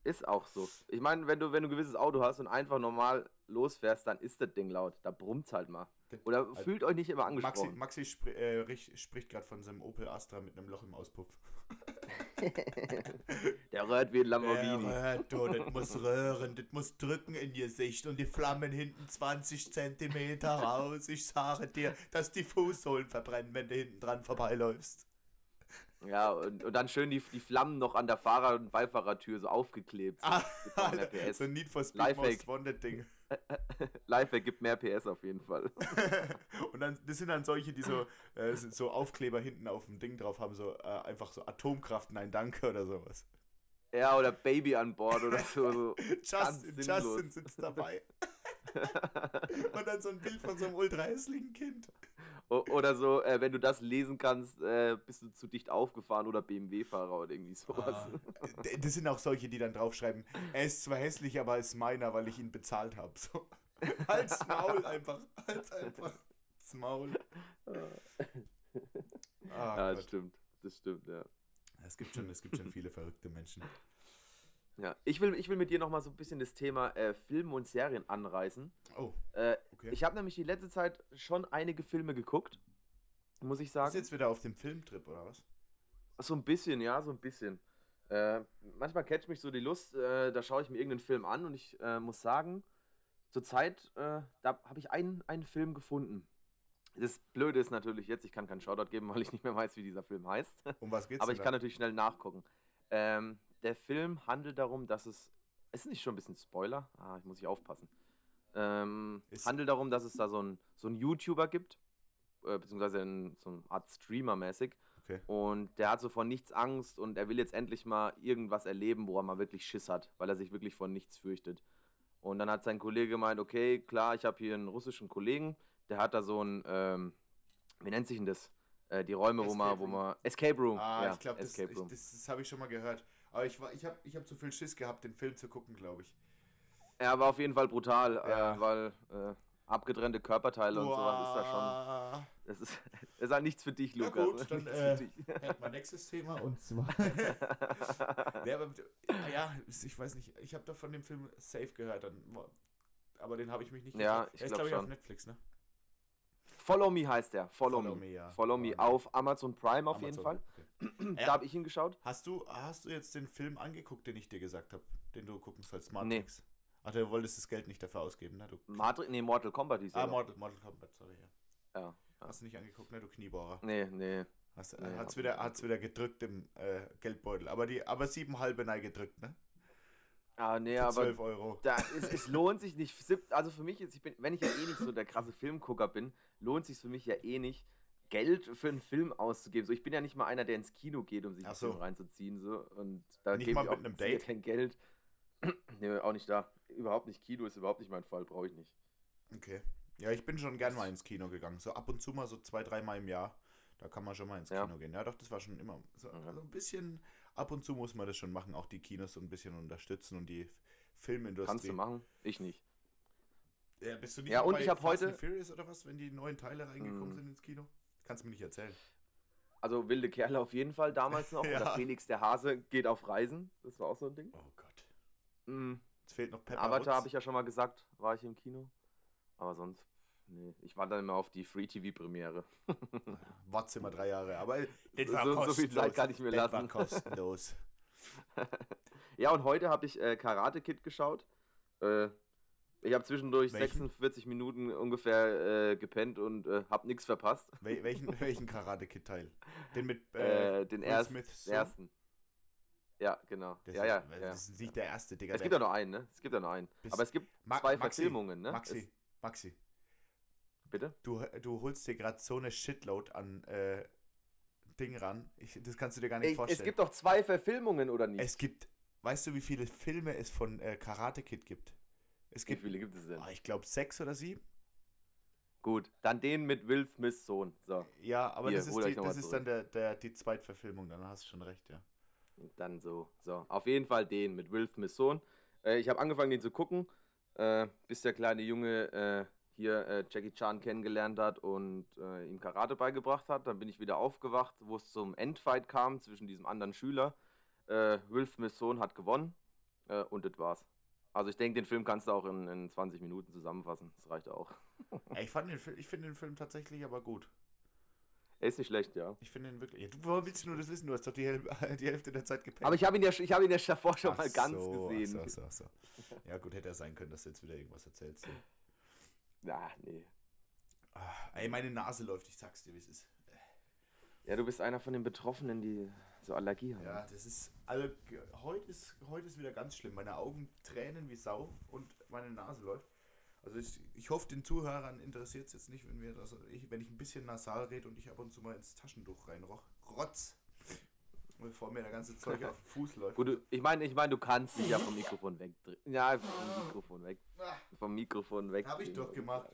Ist auch so. Ich meine, wenn du, wenn du ein gewisses Auto hast und einfach normal losfährst, dann ist das Ding laut. Da brummt's halt mal. Oder Also, fühlt euch nicht immer Maxi, angesprochen. Maxi spri äh, rich- spricht gerade von seinem Opel Astra mit einem Loch im Auspuff. Der röhrt wie ein Lamborghini. Der röhrt, du, das muss röhren, das muss drücken in ihr Gesicht und die Flammen hinten 20 Zentimeter raus. Ich sage dir, dass die Fußsohlen verbrennen, wenn du hinten dran vorbeiläufst. Ja, und, und dann schön die, die Flammen noch an der Fahrer- und Beifahrertür so aufgeklebt. Ah, mehr PS. so ein Need for Speed Lifehack. Most Wanted Ding. Lifehack gibt mehr PS auf jeden Fall. und dann, das sind dann solche, die so, äh, so Aufkleber hinten auf dem Ding drauf haben, so äh, einfach so Atomkraft, nein, danke oder sowas. Ja, oder Baby an Bord oder so. so. Justin. Justin sitzt dabei. und dann so ein Bild von so einem ultra hässlichen Kind. Oder so, äh, wenn du das lesen kannst, äh, bist du zu dicht aufgefahren oder BMW-Fahrer oder irgendwie sowas. Ah, das sind auch solche, die dann draufschreiben, er ist zwar hässlich, aber er ist meiner, weil ich ihn bezahlt habe. So. Halt's Maul einfach. Halt's einfach. Das Maul. Ah, ja, das stimmt. Das stimmt, ja. es, gibt schon, es gibt schon viele verrückte Menschen. Ja. Ich, will, ich will mit dir nochmal so ein bisschen das Thema äh, Filme und Serien anreißen. Oh, Äh, okay. Ich habe nämlich die letzte Zeit schon einige Filme geguckt, muss ich Bist sagen. du jetzt wieder auf dem Filmtrip, oder was? So ein bisschen, ja, so ein bisschen. Äh, manchmal catcht mich so die Lust, äh, da schaue ich mir irgendeinen Film an und ich äh, muss sagen, zurzeit, äh, da habe ich einen, einen Film gefunden. Das Blöde ist natürlich jetzt, ich kann keinen Shoutout geben, weil ich nicht mehr weiß, wie dieser Film heißt. Um was geht's Aber ich kann natürlich schnell nachgucken. Ähm, der Film handelt darum, dass es. Ist nicht schon ein bisschen Spoiler? Ah, ich muss ich aufpassen. Ähm, handelt darum, dass es da so einen so einen YouTuber gibt, äh, beziehungsweise ein, so eine Art Streamer mäßig. Okay. Und der hat so vor nichts Angst und er will jetzt endlich mal irgendwas erleben, wo er mal wirklich Schiss hat, weil er sich wirklich vor nichts fürchtet. Und dann hat sein Kollege gemeint, okay, klar, ich habe hier einen russischen Kollegen, der hat da so ein, ähm, wie nennt sich denn das? Äh, die Räume, wo man, Escape wo Room. man. Escape Room. Ah, ja, ich glaube, das, Escape das, das habe ich schon mal gehört. Aber ich, war- ich habe ich hab zu viel Schiss gehabt, den Film zu gucken, glaube ich. Er war auf jeden Fall brutal, Ja. äh, weil äh, abgetrennte Körperteile und sowas ist da schon. Das ist, ist halt nichts für dich, Ja Lukas. gut, dann, nichts äh. Hätten wir nächstes Thema und zwar. ja, aber, ja, ich weiß nicht, ich habe da von dem Film Safe gehört, dann, aber den habe ich mich nicht Ja, getraut. ich ist, glaub glaube ich, auf. Netflix, ne? Follow Me heißt der. Follow, Follow Me. Me, ja. Follow Me auf Amazon Prime auf jeden Fall. Amazon, okay. Da habe ich ihn geschaut. Hast du, hast du jetzt den Film angeguckt, den ich dir gesagt habe, den du gucken sollst, Matrix? Ach, du wolltest das Geld nicht dafür ausgeben, ne? Du, Matrix, nee, Mortal Kombat hieß ah. Mortal, Mortal Kombat, sorry, ja. ja. Hast du nicht angeguckt, ne, du Kniebohrer. Nee, nee. Hast, Nee, hat's, wieder, hat's wieder gedrückt im äh, Geldbeutel. Aber die, aber sieben halbe nein gedrückt, ne? Ah, nee, Für aber 12 Euro. da, es, es lohnt sich nicht. Also für mich, ist, ich bin, wenn ich ja eh nicht so der krasse Filmgucker bin, lohnt sich für mich ja eh nicht, Geld für einen Film auszugeben. So, ich bin ja nicht mal einer, der ins Kino geht, um sich Ach einen so. Film reinzuziehen. So. Und da Nicht gebe mal ich mit auch einem sehr Date? kein Geld. nee, auch nicht da. Überhaupt nicht. Kino ist überhaupt nicht mein Fall, brauche ich nicht. Okay. Ja, ich bin schon gern mal ins Kino gegangen. So ab und zu mal so zwei, dreimal im Jahr. Da kann man schon mal ins Ja. Kino gehen. Ja, doch, das war schon immer so, Ja. so ein bisschen. Ab und zu muss man das schon machen, auch die Kinos so ein bisschen unterstützen und die Filmindustrie. Kannst du machen? Ich nicht. Ja, bist du nicht Ja, und bei ich hab Fast heute- Furious oder was, wenn die neuen Teile reingekommen Mm. sind ins Kino? Kannst du mir nicht erzählen. Also wilde Kerle auf jeden Fall damals noch. Ja. Oder Felix der Hase geht auf Reisen. Das war auch so ein Ding. Oh Gott. Mhm. Jetzt fehlt noch Pepper Avatar habe ich ja schon mal gesagt, war ich im Kino. Aber sonst, nee. Ich war dann immer auf die Free-TV-Premiere. Watz immer drei Jahre, aber das So- war so- so viel kostenlos. Zeit kann ich mir das war lassen. kostenlos. ja, und heute habe ich äh, Karate Kid geschaut. Äh, ich habe zwischendurch Welchen? 46 Minuten ungefähr äh, gepennt und äh, habe nichts verpasst. Wel welchen welchen Karate Kid Teil? Den mit äh, Äh, den Will ersten. Ja, genau. Das ja, ist, ja. Das ist nicht der erste, Digga. Es gibt ja noch einen, ne? Es gibt ja noch einen. Bis- Aber es gibt Ma- zwei Maxi, Verfilmungen, ne? Maxi, Es, Maxi, bitte? du, du holst dir gerade so eine Shitload an äh, Ding ran. Ich, das kannst du dir gar nicht Ey, vorstellen. es gibt doch zwei Verfilmungen, oder nicht? Es gibt, weißt du, wie viele Filme es von äh, Karate Kid gibt? Es Wie gibt, viele gibt es denn? ah, ich glaube, sechs oder sieben. Gut, dann den mit Will Smiths Sohn. So, Ja, aber Hier, das ist, die, das ist dann der, der, die Zweitverfilmung, dann hast du schon recht, ja. und dann so. So, auf jeden Fall den mit Will Smiths Sohn. Äh, ich habe angefangen, den zu gucken, äh, bis der kleine Junge äh, hier äh, Jackie Chan kennengelernt hat und äh, ihm Karate beigebracht hat. Dann bin ich wieder aufgewacht, wo es zum Endfight kam zwischen diesem anderen Schüler. Äh, Will Smiths Sohn hat gewonnen äh, und das war's. Also ich denke, den Film kannst du auch in, in 20 Minuten zusammenfassen. Das reicht auch. Ich, fand den, Fil- ich finde den Film tatsächlich aber gut. Er ist nicht schlecht, ja. Ich finde ihn wirklich. Ja, du, woher willst du nur das wissen? Du hast doch die, Häl die Hälfte der Zeit gepennt. Aber ich habe ihn, ja, ich hab ihn ja davor schon Ach mal ganz so, gesehen. Ach so, ach so, ach so. Ja, gut, hätte er sein können, dass du jetzt wieder irgendwas erzählst. So. Ja, nee. Ah, ey, meine Nase läuft, ich sag's dir, wie es ist. Ja, du bist einer von den Betroffenen, die so Allergie haben. Ja, das ist. Also, heute ist, heute ist wieder ganz schlimm. Meine Augen tränen wie Sau und meine Nase läuft. Also, ich, ich hoffe, den Zuhörern interessiert es jetzt nicht, wenn, wir das, ich, wenn ich ein bisschen nasal rede und ich ab und zu mal ins Taschentuch reinroch. Rotz! Bevor mir der ganze Zeug auf den Fuß läuft. Gut, du, ich meine, ich mein, du kannst dich ja vom Mikrofon wegdrehen. Ja, vom Mikrofon weg. Ah, Vom Mikrofon weg. Hab ich doch gemacht.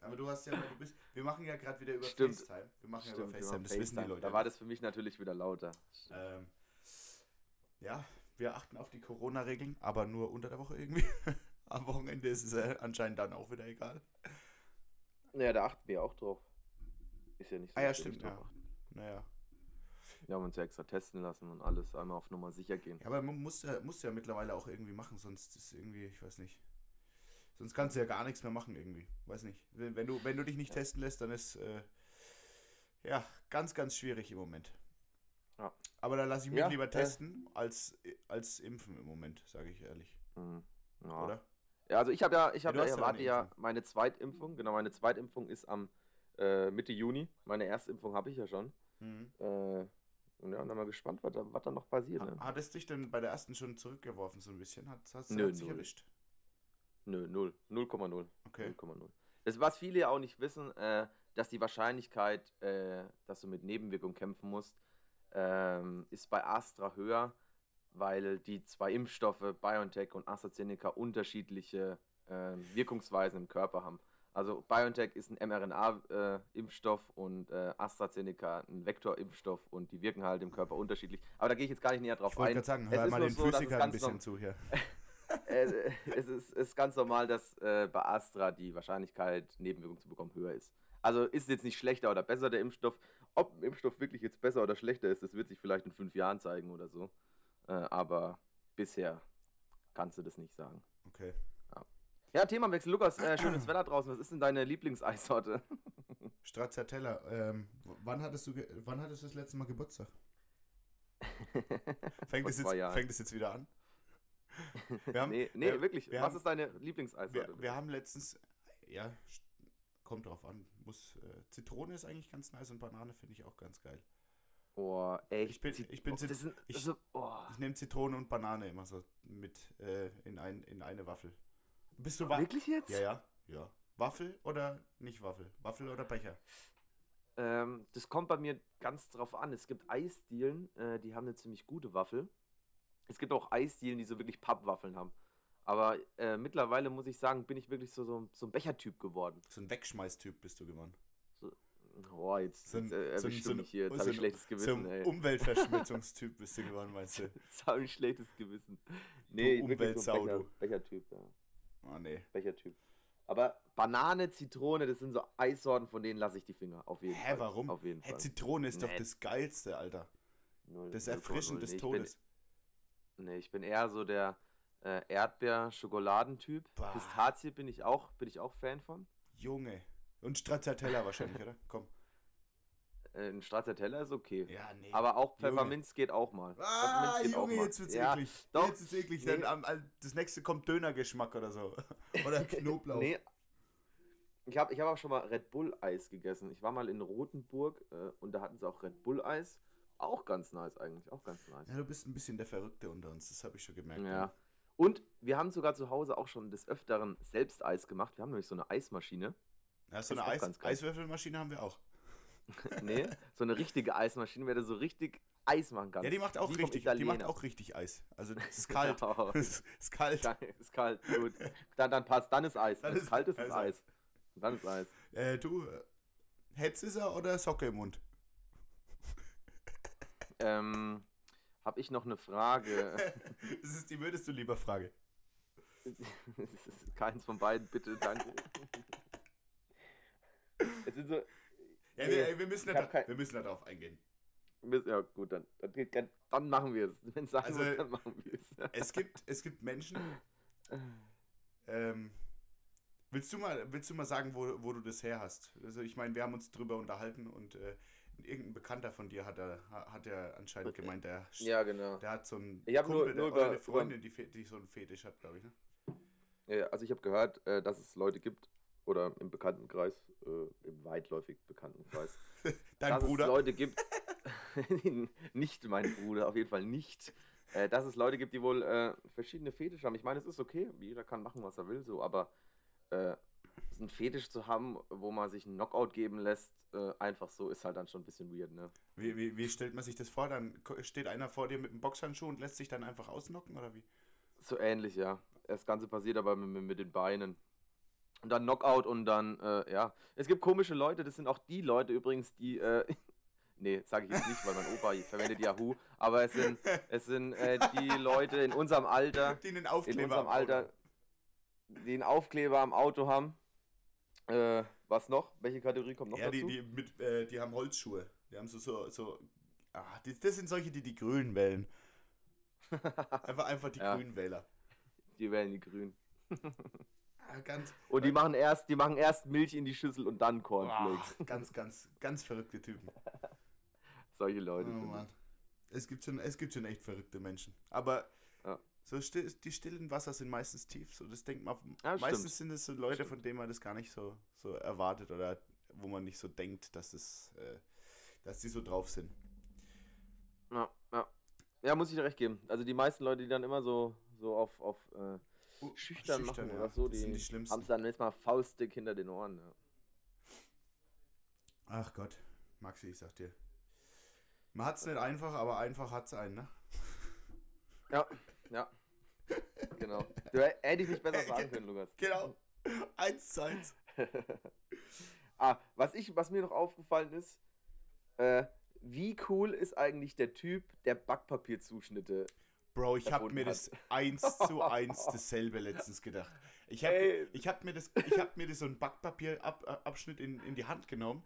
Aber du hast ja, du bist, wir machen ja gerade wieder über Stimmt. FaceTime. Wir machen Stimmt, ja über FaceTime, das wissen die FaceTime. Leute. Da war das für mich natürlich wieder lauter. Ähm, ja, wir achten auf die Corona-Regeln, aber nur unter der Woche irgendwie. Am Wochenende ist es äh, anscheinend dann auch wieder egal. Naja, da achten wir auch drauf. Ist ja nicht so. Ah ja, stimmt, ja. Naja. Wir haben uns ja extra testen lassen und alles einmal auf Nummer sicher gehen. Ja, aber man muss ja, muss ja mittlerweile auch irgendwie machen, sonst ist irgendwie, ich weiß nicht. Sonst kannst du ja gar nichts mehr machen irgendwie. Weiß nicht. Wenn, wenn du, wenn du dich nicht testen lässt, dann ist äh, ja ganz, ganz schwierig im Moment. Ja. Aber da lasse ich mich Ja, lieber äh, testen als, als impfen im Moment, sage ich ehrlich. Mhm. Ja. Oder? Ja, also ich habe ja, ich Ja, habe ja, ja erwarte ja Impfung. meine Zweitimpfung. Genau, meine Zweitimpfung ist am äh, Mitte Juni. Meine Erstimpfung habe ich ja schon. Mhm. Äh, und ja, und dann mal gespannt, was da, was da noch passiert. Ne? Ha- Hat es dich denn bei der ersten schon zurückgeworfen, so ein bisschen? Hat es Nö, sich null. erwischt? Nö, null. 0,0. Okay. 0,0. Das, was viele ja auch nicht wissen, äh, dass die Wahrscheinlichkeit, äh, dass du mit Nebenwirkungen kämpfen musst, ähm, ist bei Astra höher, weil die zwei Impfstoffe, BioNTech und AstraZeneca, unterschiedliche äh, Wirkungsweisen im Körper haben. Also BioNTech ist ein mRNA-Impfstoff und äh, AstraZeneca ein Vektorimpfstoff und die wirken halt im Körper unterschiedlich. Aber da gehe ich jetzt gar nicht näher drauf Ich wollte ein. gerade sagen, Es hör ist mal den so, ein ganz bisschen zu hier. äh, es ist, ist ganz normal, dass äh, bei Astra die Wahrscheinlichkeit, Nebenwirkungen zu bekommen, höher ist. Also ist jetzt nicht schlechter oder besser der Impfstoff. Ob ein Impfstoff wirklich jetzt besser oder schlechter ist, das wird sich vielleicht in fünf Jahren zeigen oder so. Äh, aber bisher kannst du das nicht sagen. Okay. Ja, Themawechsel. Lukas, äh, schönes Wetter draußen. Was ist denn deine Lieblingseissorte? Stracciatella. Ähm, wann hattest du, wann hattest du das letzte Mal Geburtstag? Fängt es jetzt, fängt es jetzt wieder an? Wir haben, nee, nee wir, wirklich. wir Was haben- ist deine Lieblingseissorte? wir, wir haben letztens, ja, kommt drauf an. Muss, äh, Zitrone ist eigentlich ganz nice und Banane finde ich auch ganz geil. oh, echt. Ich bin- ich bin oh, sind, ich- also, oh. Ich nehme Zitrone und Banane immer so mit äh, in, ein, in eine Waffel. Bist du Wa Wirklich jetzt? Ja, ja, ja. Waffel oder nicht Waffel? Waffel oder Becher? Ähm, das kommt bei mir ganz drauf an. Es gibt Eisdielen, äh, die haben eine ziemlich gute Waffel. Es gibt auch Eisdielen, die so wirklich Pappwaffeln haben. Aber äh, mittlerweile muss ich sagen, bin ich wirklich so, so, so ein Bechertyp geworden. So ein Wegschmeißtyp bist du geworden. Oh, jetzt, So ein- jetzt äh, so ein- so du ein- mich hier. Jetzt so habe ich ein- schlechtes So Gewissen, ein ey. Umweltverschmutzungstyp bist du geworden, meinst du? Jetzt habe ich schlechtes Gewissen. Nee, wirklich so Umweltsau, ein Becher, du. Bechertyp, ja. Oh nee. Bechertyp. Aber Banane, Zitrone, das sind so Eissorten, von denen lasse ich die Finger. Auf jeden Hä, Fall. warum? Auf jeden Hä, Fall. Zitrone ist doch Nee. das Geilste, Alter. Null, Das 0,0. Erfrischen des Nee, ich bin- Todes. Nee, ich bin eher so der äh, Erdbeer-Schokoladentyp. Pistazie bin ich auch, bin ich auch Fan von. Junge. Und Stracciatella wahrscheinlich, oder? Komm. Äh, ein Stracciatella ist okay. Ja, nee. Aber auch Junge. Pfefferminz geht auch mal. Ah, Junge, jetzt wird's ja, eklig. doch. Jetzt ist eklig. Nee. Dann am, das nächste kommt Dönergeschmack oder so. Oder Knoblauch. Nee. Ich habe ich hab auch schon mal Red Bull Eis gegessen. Ich war mal in Rothenburg äh, und da hatten sie auch Red Bull Eis. Auch ganz nice eigentlich, auch ganz nice. Ja, du bist ein bisschen der Verrückte unter uns, das habe ich schon gemerkt. Ja. Und wir haben sogar zu Hause auch schon des Öfteren selbst Eis gemacht. Wir haben nämlich so eine Eismaschine. Ja, so eine Eis. Eiswürfelmaschine haben wir auch. nee, so eine richtige Eismaschine, wer da so richtig Eis machen kann. Ja, die macht auch vom richtig, die macht auch richtig Eis. Also es ist kalt. Genau. es ist kalt. Geil, ist kalt, gut. Dann, dann passt, dann ist Eis. Dann Wenn es ist- kalt ist, dann ist ist Eis. Dann ist Eis. Äh, du, äh, Hetzisser oder Socke im Mund? Ähm, hab ich noch eine Frage? Das ist die würdest du lieber Frage. Es ist Keins von beiden, bitte, danke. Es sind so. Ja, Nee, wir, wir, müssen da, kein- wir müssen da drauf eingehen. Ja, gut, dann, dann, dann machen wir es. Wenn es sein Also, muss, dann machen wir es. Es gibt, es gibt Menschen. Ähm, willst, du mal, willst du mal sagen, wo, wo du das her hast? Also ich meine, wir haben uns drüber unterhalten und äh, irgendein Bekannter von dir hat er, hat er anscheinend gemeint, der, Ja, genau. der hat so einen Ich nur- Kumpel, nur oder über- eine Freundin, die, die so einen Fetisch hat, glaube ich. Ne? Ja, also ich habe gehört, äh, dass es Leute gibt, oder im Bekanntenkreis, äh, im weitläufig Bekanntenkreis, Dein dass Bruder? es Leute gibt, nicht mein Bruder, auf jeden Fall nicht, äh, dass es Leute gibt, die wohl äh, verschiedene Fetische haben. Ich meine, es ist okay, jeder kann machen, was er will, so, aber äh, einen Fetisch zu haben, wo man sich einen Knockout geben lässt, äh, einfach so, ist halt dann schon ein bisschen weird, ne? Wie, wie, wie stellt man sich das vor? Dann steht einer vor dir mit einem Boxhandschuh und lässt sich dann einfach ausnocken oder wie? So ähnlich, ja. Das Ganze passiert aber mit, mit den Beinen. Und dann Knockout und dann, äh, ja. Es gibt komische Leute, das sind auch die Leute übrigens, die, äh, nee, sage ich jetzt nicht, weil mein Opa verwendet Yahoo, aber es sind, es sind äh, die Leute in unserem Alter, Die einen in Aufkleber unserem am Auto Alter, die einen Aufkleber am Auto haben. Äh, was noch? Welche Kategorie kommt noch Ja, die, dazu? die, mit, äh, die haben Holzschuhe. Die haben so, so, so ah, die, das sind solche, die die Grünen wählen. Einfach, einfach die Ja. Grünen Wähler. die wählen die Grünen. Ganz, Und die machen erst, die machen erst Milch in die Schüssel und dann Cornflakes. ganz, ganz, ganz verrückte Typen. Solche Oh, Leute Mann. Es gibt, schon, es gibt schon echt verrückte Menschen. Aber Ja. so still, die stillen Wasser sind meistens tief. So, das denkt man, Ja, meistens stimmt. sind es so Leute, Stimmt. von denen man das gar nicht so, so erwartet oder wo man nicht so denkt, dass, es, äh, dass die so drauf sind. Ja, ja. Ja, muss ich dir recht geben. Also die meisten Leute, die dann immer so, so auf, auf äh, Oh, schüchtern, machen ja. oder so, das sind die die schlimmsten. haben es dann jetzt mal faustdick hinter den Ohren. Ja. Ach Gott, Maxi, ich sag dir. Man hat's nicht einfach, aber einfach hat's einen, ne? ja, ja. Genau. Du hä- hätte ich nicht besser sagen können, Lukas. Genau. Eins zu eins. ah, was, ich, was mir noch aufgefallen ist, äh, wie cool ist eigentlich der Typ, der Backpapierzuschnitte Bro, ich hab erfunden mir hat. das eins zu eins dasselbe letztens gedacht. Ich hab, Ey. ich hab mir das, ich hab mir das so einen Backpapierabschnitt in, in die Hand genommen,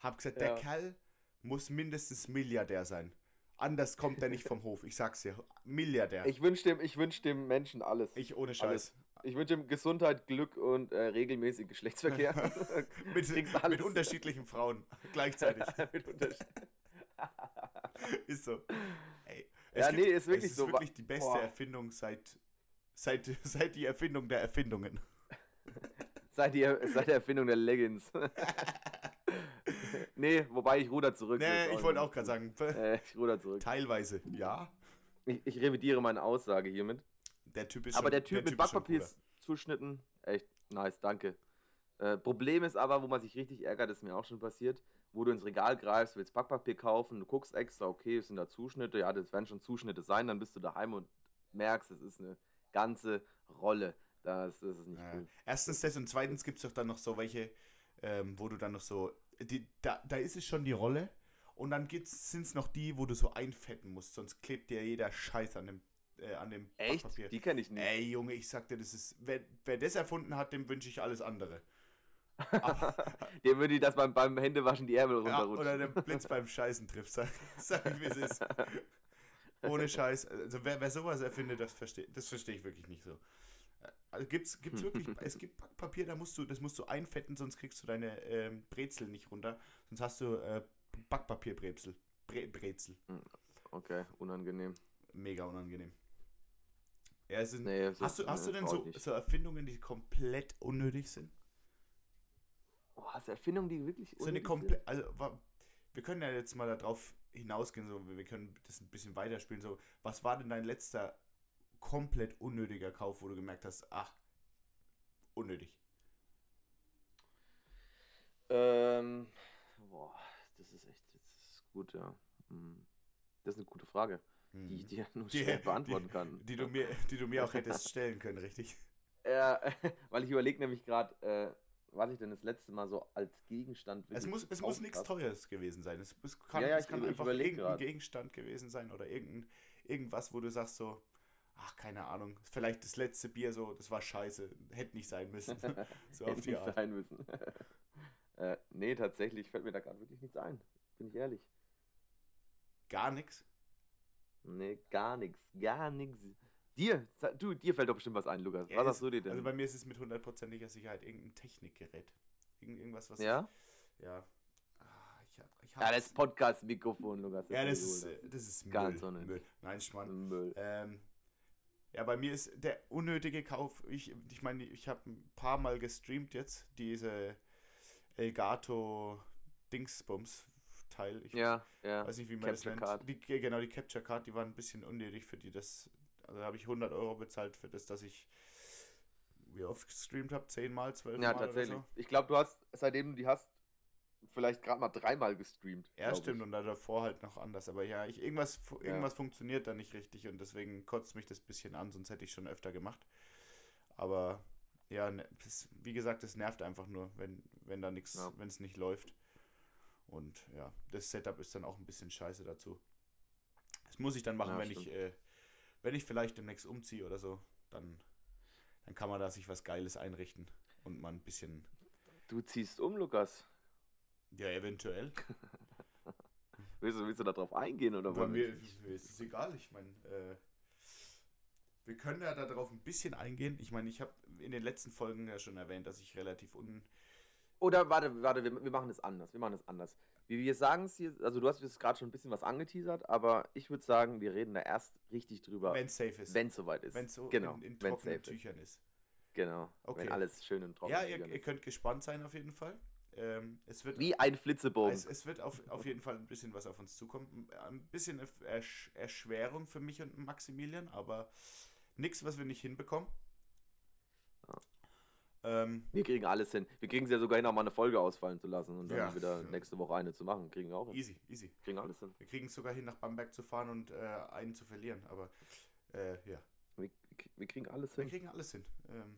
hab gesagt, der Ja. Kerl muss mindestens Milliardär sein. Anders kommt er nicht vom Hof. Ich sag's dir, Milliardär. Ich, Ich wünsche dem, ich wünsch dem Menschen alles. ohne Scheiß. ich wünsche ihm Gesundheit, Glück und äh, regelmäßig Geschlechtsverkehr. mit, mit alles. unterschiedlichen Frauen gleichzeitig. Mit Unterschied. ist so. Ey, Ja, nee, ist wirklich es ist so. wirklich die beste Boah. Erfindung seit, seit, seit die Erfindung der Erfindungen. Seit, die, seit der Erfindung der Leggings. nee, wobei ich ruder zurück. Nee, ich wollte auch gerade sagen, Äh, ich ruder zurück. teilweise, ja. Ich, ich revidiere meine Aussage hiermit. Der Typ ist aber schon, der Typ mit ist schon Backpapier cooler. zuschnitten, echt nice, danke. Äh, Problem ist aber, wo man sich richtig ärgert, ist mir auch schon passiert, wo du ins Regal greifst, willst Backpapier kaufen, du guckst extra, okay, es sind da Zuschnitte, ja, das werden schon Zuschnitte sein, dann bist du daheim und merkst, es ist eine ganze Rolle. Das, das ist nicht Ja. cool. Erstens das und zweitens gibt es doch dann noch so welche, ähm, wo du dann noch so, die, da, da ist es schon die Rolle und dann sind es noch die, wo du so einfetten musst, sonst klebt dir jeder Scheiß an dem, äh, an dem Echt? Backpapier. Die kenne ich nicht. Ey Junge, ich sag dir, das ist, wer, wer das erfunden hat, dem wünsche ich alles andere. Dem würde ich das beim, beim Händewaschen die Ärmel Ja, runterrutschen. oder der Blitz beim Scheißen trifft, sag, sag ich, wie es ist. Ohne Scheiß. Also wer, wer sowas erfindet, das verstehe das versteh ich wirklich nicht so. Also gibt's, gibt's wirklich, es gibt Backpapier, da musst du, das musst du einfetten, sonst kriegst du deine ähm, Brezel nicht runter. Sonst hast du äh, Backpapierbrezel. Bre Brezel. Okay, unangenehm. Mega unangenehm. Ja, es sind, Nee, hast, du, hast du denn so, so Erfindungen, die komplett unnötig sind? Oh, hast du Erfindungen, die wirklich So eine komplett, also wir können ja jetzt mal darauf hinausgehen, so wir können das ein bisschen weiterspielen. So, was war denn dein letzter komplett unnötiger Kauf, wo du gemerkt hast, ach, unnötig. Ähm, boah, das ist echt, das ist gut, ja. Hm. Das ist eine gute Frage, die ich dir nur Mhm. Die- schwer beantworten die, kann. Die du mir, die du mir auch hättest stellen können, richtig? Ja, weil ich überlege nämlich gerade, äh, was ich denn das letzte Mal so als Gegenstand Es muss, es muss nichts. Teures gewesen sein. Es, es kann, Ja, ja, es kann einfach irgendein grad. Gegenstand gewesen sein oder irgendein, irgendwas, wo du sagst so, ach, keine Ahnung, vielleicht das letzte Bier so, das war scheiße, hätte nicht sein müssen. so auf Hätte die nicht Art. sein müssen. äh, nee, tatsächlich fällt mir da gerade wirklich nichts ein. Bin ich ehrlich. Gar nichts. Nee, gar nichts. Gar nichts. Dir, du, dir fällt doch bestimmt was ein, Lukas. Ja, was hast du dir denn? Also bei mir ist es mit hundertprozentiger Sicherheit irgendein Technikgerät. Irgend, irgendwas, was ja? ich, ja. Ah, ich hab, ich Ja, das Podcast-Mikrofon, Lukas. ja, das ist, das ist Ganz Müll. unnötig. Müll. Nein, Schmarrn. Müll. Ähm, ja, bei mir ist der unnötige Kauf, ich, ich meine, ich habe ein paar Mal gestreamt jetzt, diese Elgato Dingsbums Teil. Ich Ja, ja. weiß nicht, wie man Capture das nennt. Card. Die, ge- genau, die Capture Card, die waren ein bisschen unnötig für die, das, also habe ich 100 Euro bezahlt für das, dass ich, wie oft gestreamt habe, 10 Mal, 12 Ja, Mal tatsächlich. oder so. Ich glaube, du hast, seitdem du die hast, vielleicht gerade mal dreimal gestreamt. Ja, stimmt, Ich. und da davor halt noch anders. Aber ja, ich, irgendwas, fu- Ja. irgendwas funktioniert da nicht richtig und deswegen kotzt mich das bisschen an, sonst hätte ich schon öfter gemacht. Aber ja, ne, das, wie gesagt, es nervt einfach nur, wenn, wenn da nichts, Ja. wenn es nicht läuft. Und ja, das Setup ist dann auch ein bisschen scheiße dazu. Das muss ich dann machen, Ja, wenn ich, stimmt. äh, wenn ich vielleicht demnächst umziehe oder so, dann, dann kann man da sich was Geiles einrichten und mal ein bisschen, Du ziehst um, Lukas. ja, eventuell. Willst du, willst du da drauf eingehen oder Bei wollen mir, mir ist es egal. Ich meine, äh, wir können ja darauf ein bisschen eingehen. Ich meine, ich habe in den letzten Folgen ja schon erwähnt, dass ich relativ un. Oder warte, warte, wir, wir machen es anders. Wir machen es anders. Wie wir sagen es hier, also du hast jetzt gerade schon ein bisschen was angeteasert, aber ich würde sagen, wir reden da erst richtig drüber, Wenn es safe ist. wenn es soweit ist. Wenn es so genau, in, in trockenen ist. Tüchern ist. Genau. Okay. Wenn alles schön und trocken Ja, ist. ihr, ihr könnt gespannt sein auf jeden Fall. Ähm, es wird, Wie ein Flitzebogen. es, es wird auf, auf jeden Fall ein bisschen was auf uns zukommen. Ein bisschen Ersch Erschwerung für mich und Maximilian, aber nichts, was wir nicht hinbekommen. Ähm, wir kriegen alles hin. Wir kriegen es ja sogar hin, auch mal eine Folge ausfallen zu lassen und dann Ja. wieder nächste Woche eine zu machen. Kriegen wir auch hin. easy, easy. Kriegen alles hin. Wir kriegen es sogar hin, nach Bamberg zu fahren und äh, einen zu verlieren. Aber äh, ja, Wir, wir kriegen alles wir hin. kriegen alles hin. Ähm,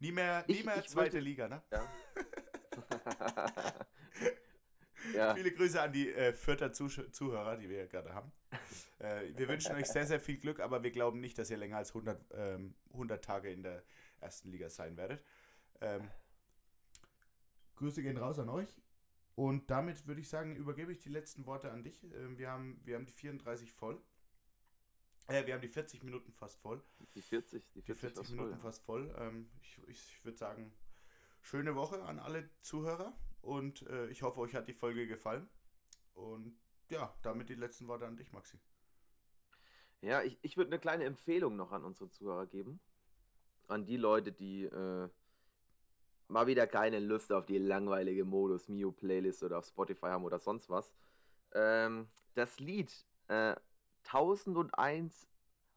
nie mehr, nie Ich- mehr ich zweite wollte- Liga, ne? Ja. ja. Viele Grüße an die äh, Fürther Zusch- Zuhörer, die wir ja gerade haben. Äh, wir wünschen euch sehr, sehr viel Glück, aber wir glauben nicht, dass ihr länger als 100, ähm, 100 Tage in der ersten Liga sein werdet. Ähm, Grüße gehen raus an euch. Und damit würde ich sagen, übergebe ich die letzten Worte an dich. Ähm, wir, haben, wir haben die 34 voll. Äh, wir haben die 40 Minuten fast voll. Die 40, die 40, Die 40 fast Minuten voll, ja. fast voll. Ähm, ich ich würde sagen, schöne Woche an alle Zuhörer und äh, ich hoffe, euch hat die Folge gefallen. Und ja, damit die letzten Worte an dich, Maxi. Ja, ich, ich würde eine kleine Empfehlung noch an unsere Zuhörer geben. An die Leute, die äh, mal wieder keine Lust auf die langweilige Modus Mio Playlist oder auf Spotify haben oder sonst was. Ähm, das Lied äh, 1001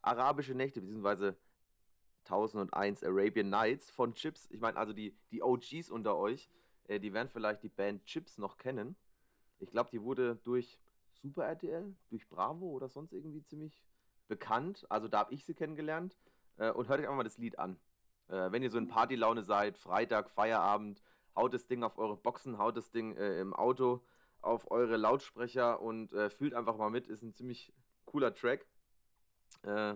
arabische Nächte, beziehungsweise 1001 Arabian Nights von Chips. Ich meine, also die, die OGs unter euch, äh, die werden vielleicht die Band Chips noch kennen. Ich glaube, die wurde durch Super RTL, durch Bravo oder sonst irgendwie ziemlich bekannt. Also da habe ich sie kennengelernt. Äh, und hört euch einfach mal das Lied an. Äh, wenn ihr so in Partylaune seid, Freitag, Feierabend, haut das Ding auf eure Boxen, haut das Ding äh, im Auto auf eure Lautsprecher und äh, fühlt einfach mal mit. Ist ein ziemlich cooler Track. Äh,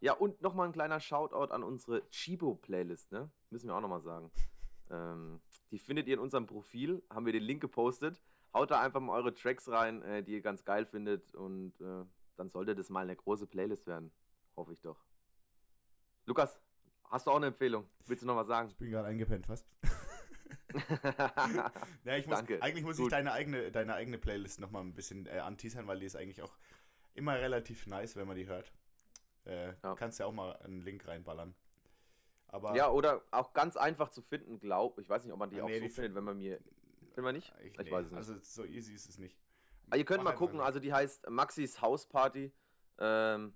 ja, und nochmal ein kleiner Shoutout an unsere Chibo-Playlist, ne? Müssen wir auch nochmal sagen. Ähm, die findet ihr in unserem Profil, haben wir den Link gepostet. Haut da einfach mal eure Tracks rein, äh, die ihr ganz geil findet und äh, dann sollte das mal eine große Playlist werden. Hoffe ich doch. Lukas, hast du auch eine Empfehlung? Willst du noch was sagen? Ich bin gerade eingepennt fast. Ja, ich muss, Danke. Eigentlich muss ich Gut. deine eigene, deine eigene Playlist nochmal ein bisschen äh, anteasern, weil die ist eigentlich auch immer relativ nice, wenn man die hört. Äh, Ja. Kannst ja auch mal einen Link reinballern. Aber ja, oder auch ganz einfach zu finden, glaub. Ich weiß nicht, ob man die Ah, auch nee, so die findet, wenn man mir. Findet man nicht? ich, Ich nee, weiß es nicht. Also so easy ist es nicht. Aber ihr könnt Mach mal gucken, also die heißt Maxis Hausparty. Ähm,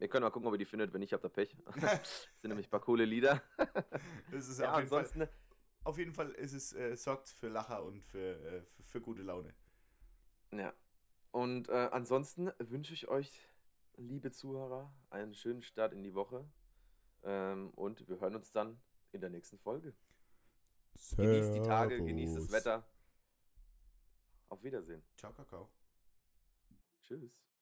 ihr könnt mal gucken, ob ihr die findet, wenn nicht, habt ihr Pech. das sind nämlich ein paar coole Lieder. Das ist Ja, auf, jeden Fall, ansonsten, auf jeden Fall ist es, äh, sorgt für Lacher und für, äh, für, für gute Laune. ja. Und äh, ansonsten wünsche ich euch, liebe Zuhörer, einen schönen Start in die Woche. Ähm, und wir hören uns dann in der nächsten Folge. Genießt die Tage, genießt das Servus. Wetter. Auf Wiedersehen. Ciao, Kakao. Tschüss.